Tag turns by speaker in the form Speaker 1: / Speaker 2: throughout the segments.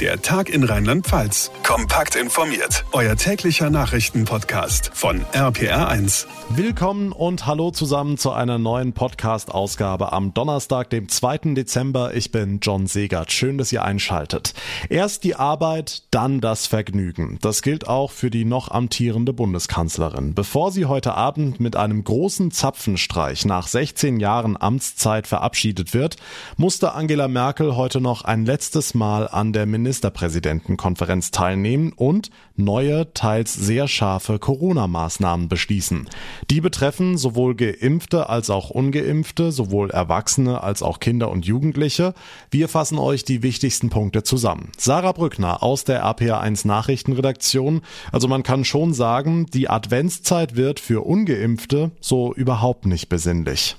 Speaker 1: Der Tag in Rheinland-Pfalz. Kompakt informiert. Euer täglicher Nachrichtenpodcast von RPR1.
Speaker 2: Willkommen und hallo zusammen zu einer neuen Podcast-Ausgabe am Donnerstag, dem 2. Dezember. Ich bin John Segert. Schön, dass ihr einschaltet. Erst die Arbeit, dann das Vergnügen. Das gilt auch für die noch amtierende Bundeskanzlerin. Bevor sie heute Abend mit einem großen Zapfenstreich nach 16 Jahren Amtszeit verabschiedet wird, musste Angela Merkel heute noch ein letztes Mal an der Ministerpräsidentenkonferenz teilnehmen und neue, teils sehr scharfe Corona-Maßnahmen beschließen. Die betreffen sowohl Geimpfte als auch Ungeimpfte, sowohl Erwachsene als auch Kinder und Jugendliche. Wir fassen euch die wichtigsten Punkte zusammen. Sarah Brückner aus der RPA1 Nachrichtenredaktion. Also man kann schon sagen, die Adventszeit wird für Ungeimpfte so überhaupt nicht besinnlich.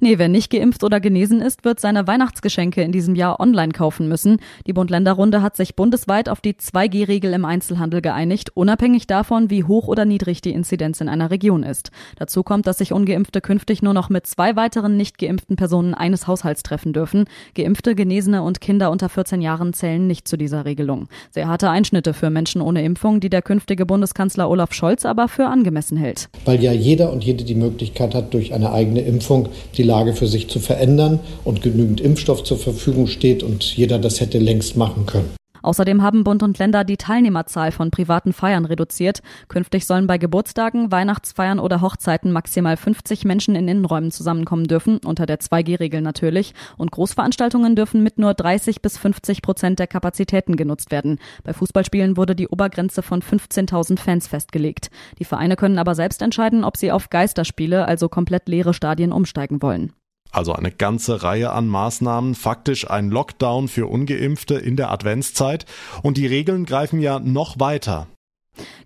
Speaker 3: Nee, wer nicht geimpft oder genesen ist, wird seine Weihnachtsgeschenke in diesem Jahr online kaufen müssen. Die Bund-Länder-Runde hat sich bundesweit auf die 2G-Regel im Einzelhandel geeinigt, unabhängig davon, wie hoch oder niedrig die Inzidenz in einer Region ist. Dazu kommt, dass sich Ungeimpfte künftig nur noch mit zwei weiteren nicht geimpften Personen eines Haushalts treffen dürfen. Geimpfte, Genesene und Kinder unter 14 Jahren zählen nicht zu dieser Regelung. Sehr harte Einschnitte für Menschen ohne Impfung, die der künftige Bundeskanzler Olaf Scholz aber für angemessen hält.
Speaker 4: Weil ja jeder und jede die Möglichkeit hat, durch eine eigene Impfung die Lage für sich zu verändern und genügend Impfstoff zur Verfügung steht und jeder das hätte längst machen können.
Speaker 3: Außerdem haben Bund und Länder die Teilnehmerzahl von privaten Feiern reduziert. Künftig sollen bei Geburtstagen, Weihnachtsfeiern oder Hochzeiten maximal 50 Menschen in Innenräumen zusammenkommen dürfen, unter der 2G-Regel natürlich. Und Großveranstaltungen dürfen mit nur 30 bis 50 Prozent der Kapazitäten genutzt werden. Bei Fußballspielen wurde die Obergrenze von 15.000 Fans festgelegt. Die Vereine können aber selbst entscheiden, ob sie auf Geisterspiele, also komplett leere Stadien, umsteigen wollen.
Speaker 2: Also eine ganze Reihe an Maßnahmen, faktisch ein Lockdown für ungeimpfte in der Adventszeit. Und die Regeln greifen ja noch weiter.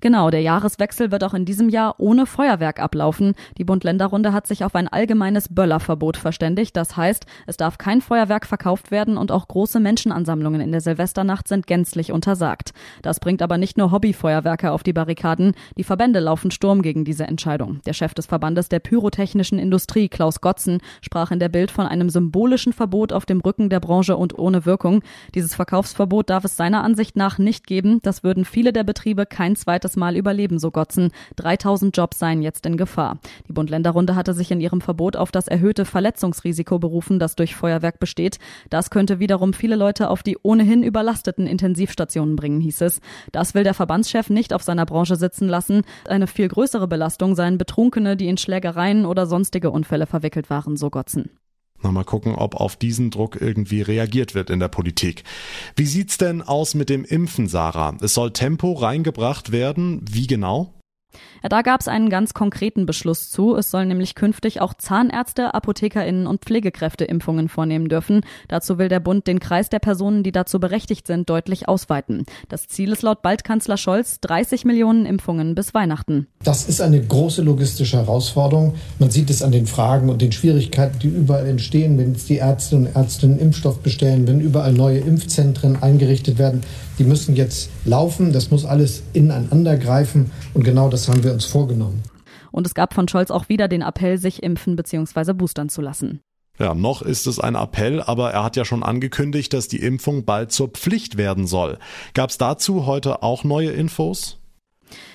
Speaker 3: Genau, der Jahreswechsel wird auch in diesem Jahr ohne Feuerwerk ablaufen. Die Bund-Länder-Runde hat sich auf ein allgemeines Böllerverbot verständigt. Das heißt, es darf kein Feuerwerk verkauft werden und auch große Menschenansammlungen in der Silvesternacht sind gänzlich untersagt. Das bringt aber nicht nur Hobbyfeuerwerker auf die Barrikaden. Die Verbände laufen Sturm gegen diese Entscheidung. Der Chef des Verbandes der pyrotechnischen Industrie, Klaus Gotzen, sprach in der Bild von einem symbolischen Verbot auf dem Rücken der Branche und ohne Wirkung. Dieses Verkaufsverbot darf es seiner Ansicht nach nicht geben. Das würden viele der Betriebe kein zweites Mal überleben, so Gotzen. 3000 Jobs seien jetzt in Gefahr. Die Bund-Länder-Runde hatte sich in ihrem Verbot auf das erhöhte Verletzungsrisiko berufen, das durch Feuerwerk besteht. Das könnte wiederum viele Leute auf die ohnehin überlasteten Intensivstationen bringen, hieß es. Das will der Verbandschef nicht auf seiner Branche sitzen lassen. Eine viel größere Belastung seien Betrunkene, die in Schlägereien oder sonstige Unfälle verwickelt waren, so Gotzen.
Speaker 2: Mal gucken, ob auf diesen Druck irgendwie reagiert wird in der Politik. Wie sieht's denn aus mit dem Impfen, Sarah? Es soll Tempo reingebracht werden. Wie genau?
Speaker 3: Da gab es einen ganz konkreten Beschluss zu. Es sollen nämlich künftig auch Zahnärzte, ApothekerInnen und Pflegekräfte Impfungen vornehmen dürfen. Dazu will der Bund den Kreis der Personen, die dazu berechtigt sind, deutlich ausweiten. Das Ziel ist laut Baldkanzler Scholz 30 Millionen Impfungen bis Weihnachten.
Speaker 4: Das ist eine große logistische Herausforderung. Man sieht es an den Fragen und den Schwierigkeiten, die überall entstehen, wenn jetzt die Ärztinnen und Ärzte einen Impfstoff bestellen, wenn überall neue Impfzentren eingerichtet werden. Die müssen jetzt laufen. Das muss alles ineinander greifen. Und genau das haben wir uns vorgenommen.
Speaker 3: Und es gab von Scholz auch wieder den Appell, sich impfen bzw. boostern zu lassen.
Speaker 2: Ja, noch ist es ein Appell, aber er hat ja schon angekündigt, dass die Impfung bald zur Pflicht werden soll. Gab es dazu heute auch neue Infos?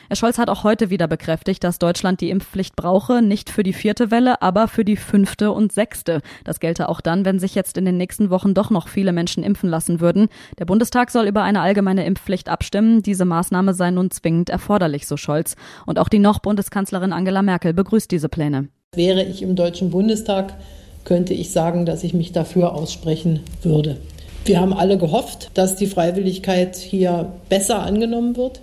Speaker 3: Herr Scholz hat auch heute wieder bekräftigt, dass Deutschland die Impfpflicht brauche, nicht für die vierte Welle, aber für die fünfte und sechste. Das gelte auch dann, wenn sich jetzt in den nächsten Wochen doch noch viele Menschen impfen lassen würden. Der Bundestag soll über eine allgemeine Impfpflicht abstimmen. Diese Maßnahme sei nun zwingend erforderlich, so Scholz. Und auch die noch Bundeskanzlerin Angela Merkel begrüßt diese Pläne.
Speaker 5: Wäre ich im Deutschen Bundestag, könnte ich sagen, dass ich mich dafür aussprechen würde. Wir haben alle gehofft, dass die Freiwilligkeit hier besser angenommen wird.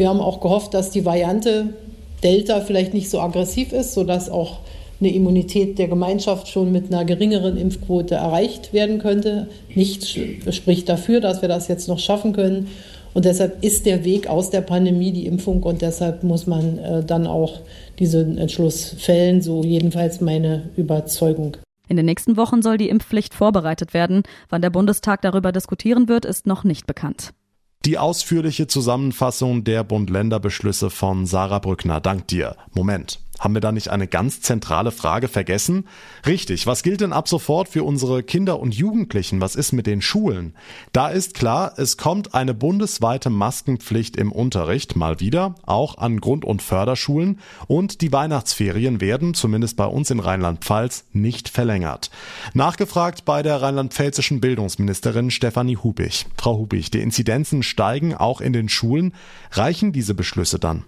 Speaker 5: Wir haben auch gehofft, dass die Variante Delta vielleicht nicht so aggressiv ist, sodass auch eine Immunität der Gemeinschaft schon mit einer geringeren Impfquote erreicht werden könnte. Nichts spricht dafür, dass wir das jetzt noch schaffen können. Und deshalb ist der Weg aus der Pandemie die Impfung und deshalb muss man äh, dann auch diesen Entschluss fällen, so jedenfalls meine Überzeugung.
Speaker 3: In den nächsten Wochen soll die Impfpflicht vorbereitet werden. Wann der Bundestag darüber diskutieren wird, ist noch nicht bekannt.
Speaker 2: Die ausführliche Zusammenfassung der Bund-Länder-Beschlüsse von Sarah Brückner. Dank dir. Moment. Haben wir da nicht eine ganz zentrale Frage vergessen? Richtig, was gilt denn ab sofort für unsere Kinder und Jugendlichen? Was ist mit den Schulen? Da ist klar, es kommt eine bundesweite Maskenpflicht im Unterricht, mal wieder, auch an Grund- und Förderschulen. Und die Weihnachtsferien werden, zumindest bei uns in Rheinland-Pfalz, nicht verlängert. Nachgefragt bei der rheinland-pfälzischen Bildungsministerin Stefanie Hubich. Frau Hubich, die Inzidenzen steigen auch in den Schulen. Reichen diese Beschlüsse dann?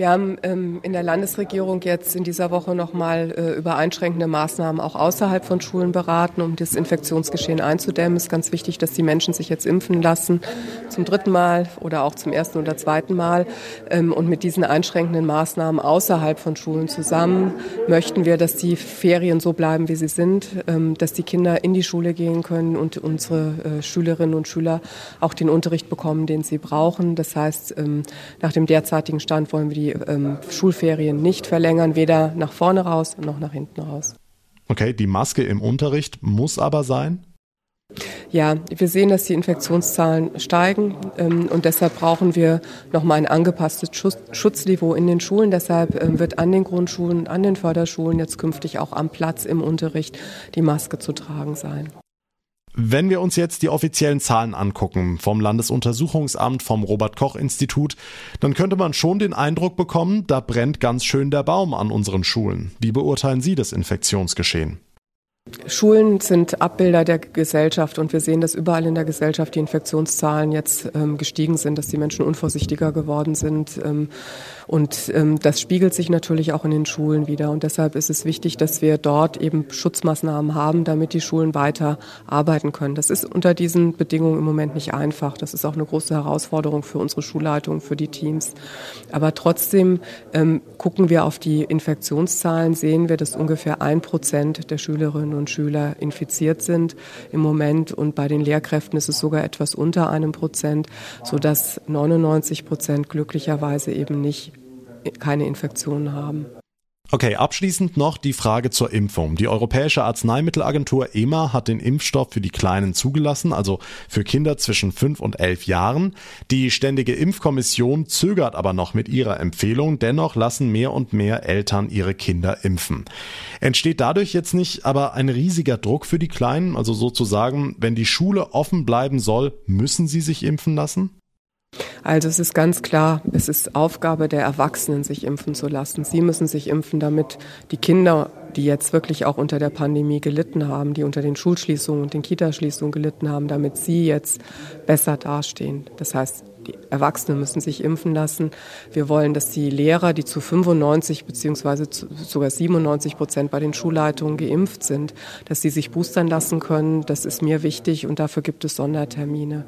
Speaker 6: Wir haben ähm, in der Landesregierung jetzt in dieser Woche nochmal äh, über einschränkende Maßnahmen auch außerhalb von Schulen beraten, um das Infektionsgeschehen einzudämmen. Es ist ganz wichtig, dass die Menschen sich jetzt impfen lassen, zum dritten Mal oder auch zum ersten oder zweiten Mal. Ähm, und mit diesen einschränkenden Maßnahmen außerhalb von Schulen zusammen möchten wir, dass die Ferien so bleiben, wie sie sind, ähm, dass die Kinder in die Schule gehen können und unsere äh, Schülerinnen und Schüler auch den Unterricht bekommen, den sie brauchen. Das heißt, ähm, nach dem derzeitigen Stand wollen wir die ähm, Schulferien nicht verlängern, weder nach vorne raus noch nach hinten raus.
Speaker 2: Okay, die Maske im Unterricht muss aber sein?
Speaker 6: Ja, wir sehen, dass die Infektionszahlen steigen ähm, und deshalb brauchen wir nochmal ein angepasstes Schutz, Schutzniveau in den Schulen. Deshalb ähm, wird an den Grundschulen, an den Förderschulen jetzt künftig auch am Platz im Unterricht die Maske zu tragen sein.
Speaker 2: Wenn wir uns jetzt die offiziellen Zahlen angucken vom Landesuntersuchungsamt, vom Robert Koch Institut, dann könnte man schon den Eindruck bekommen, da brennt ganz schön der Baum an unseren Schulen. Wie beurteilen Sie das Infektionsgeschehen?
Speaker 6: Schulen sind Abbilder der Gesellschaft und wir sehen, dass überall in der Gesellschaft die Infektionszahlen jetzt ähm, gestiegen sind, dass die Menschen unvorsichtiger geworden sind. Ähm, und ähm, das spiegelt sich natürlich auch in den Schulen wieder. Und deshalb ist es wichtig, dass wir dort eben Schutzmaßnahmen haben, damit die Schulen weiter arbeiten können. Das ist unter diesen Bedingungen im Moment nicht einfach. Das ist auch eine große Herausforderung für unsere Schulleitung, für die Teams. Aber trotzdem ähm, gucken wir auf die Infektionszahlen, sehen wir, dass ungefähr ein Prozent der Schülerinnen und Schüler infiziert sind im Moment. Und bei den Lehrkräften ist es sogar etwas unter einem Prozent, sodass 99 Prozent glücklicherweise eben nicht keine Infektionen haben.
Speaker 2: Okay, abschließend noch die Frage zur Impfung. Die Europäische Arzneimittelagentur EMA hat den Impfstoff für die Kleinen zugelassen, also für Kinder zwischen 5 und 11 Jahren. Die Ständige Impfkommission zögert aber noch mit ihrer Empfehlung. Dennoch lassen mehr und mehr Eltern ihre Kinder impfen. Entsteht dadurch jetzt nicht aber ein riesiger Druck für die Kleinen? Also sozusagen, wenn die Schule offen bleiben soll, müssen sie sich impfen lassen?
Speaker 6: Also es ist ganz klar, es ist Aufgabe der Erwachsenen, sich impfen zu lassen. Sie müssen sich impfen, damit die Kinder, die jetzt wirklich auch unter der Pandemie gelitten haben, die unter den Schulschließungen und den Kitaschließungen gelitten haben, damit sie jetzt besser dastehen. Das heißt, die Erwachsenen müssen sich impfen lassen. Wir wollen, dass die Lehrer, die zu 95 beziehungsweise sogar 97 Prozent bei den Schulleitungen geimpft sind, dass sie sich boostern lassen können. Das ist mir wichtig und dafür gibt es Sondertermine.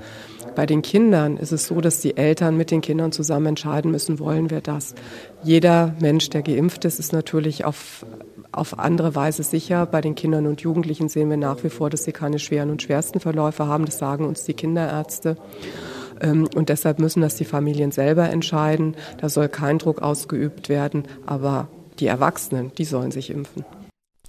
Speaker 6: Bei den Kindern ist es so, dass die Eltern mit den Kindern zusammen entscheiden müssen, wollen wir das. Jeder Mensch, der geimpft ist, ist natürlich auf auf andere Weise sicher. Bei den Kindern und Jugendlichen sehen wir nach wie vor, dass sie keine schweren und schwersten Verläufe haben. Das sagen uns die Kinderärzte. Ähm, und deshalb müssen das die Familien selber entscheiden. Da soll kein Druck ausgeübt werden, aber die Erwachsenen, die sollen sich impfen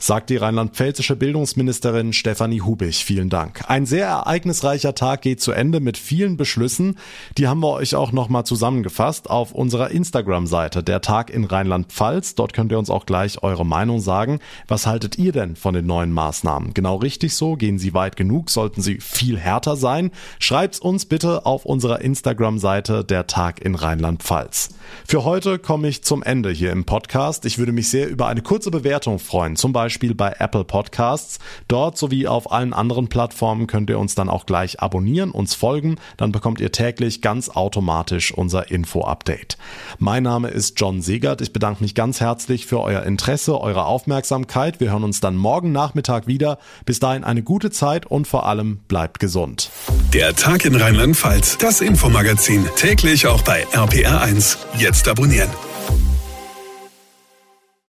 Speaker 2: sagt die rheinland-pfälzische Bildungsministerin Stefanie Hubich. Vielen Dank. Ein sehr ereignisreicher Tag geht zu Ende mit vielen Beschlüssen. Die haben wir euch auch nochmal zusammengefasst auf unserer Instagram-Seite, der Tag in Rheinland-Pfalz. Dort könnt ihr uns auch gleich eure Meinung sagen. Was haltet ihr denn von den neuen Maßnahmen? Genau richtig so? Gehen sie weit genug? Sollten sie viel härter sein? Schreibt's uns bitte auf unserer Instagram-Seite, der Tag in Rheinland-Pfalz. Für heute komme ich zum Ende hier im Podcast. Ich würde mich sehr über eine kurze Bewertung freuen. Zum Beispiel Beispiel bei Apple Podcasts. Dort sowie auf allen anderen Plattformen könnt ihr uns dann auch gleich abonnieren, uns folgen. Dann bekommt ihr täglich ganz automatisch unser Info-Update. Mein Name ist John Segert. Ich bedanke mich ganz herzlich für euer Interesse, eure Aufmerksamkeit. Wir hören uns dann morgen Nachmittag wieder. Bis dahin eine gute Zeit und vor allem bleibt gesund.
Speaker 1: Der Tag in Rheinland-Pfalz, das Infomagazin, täglich auch bei RPR1. Jetzt abonnieren.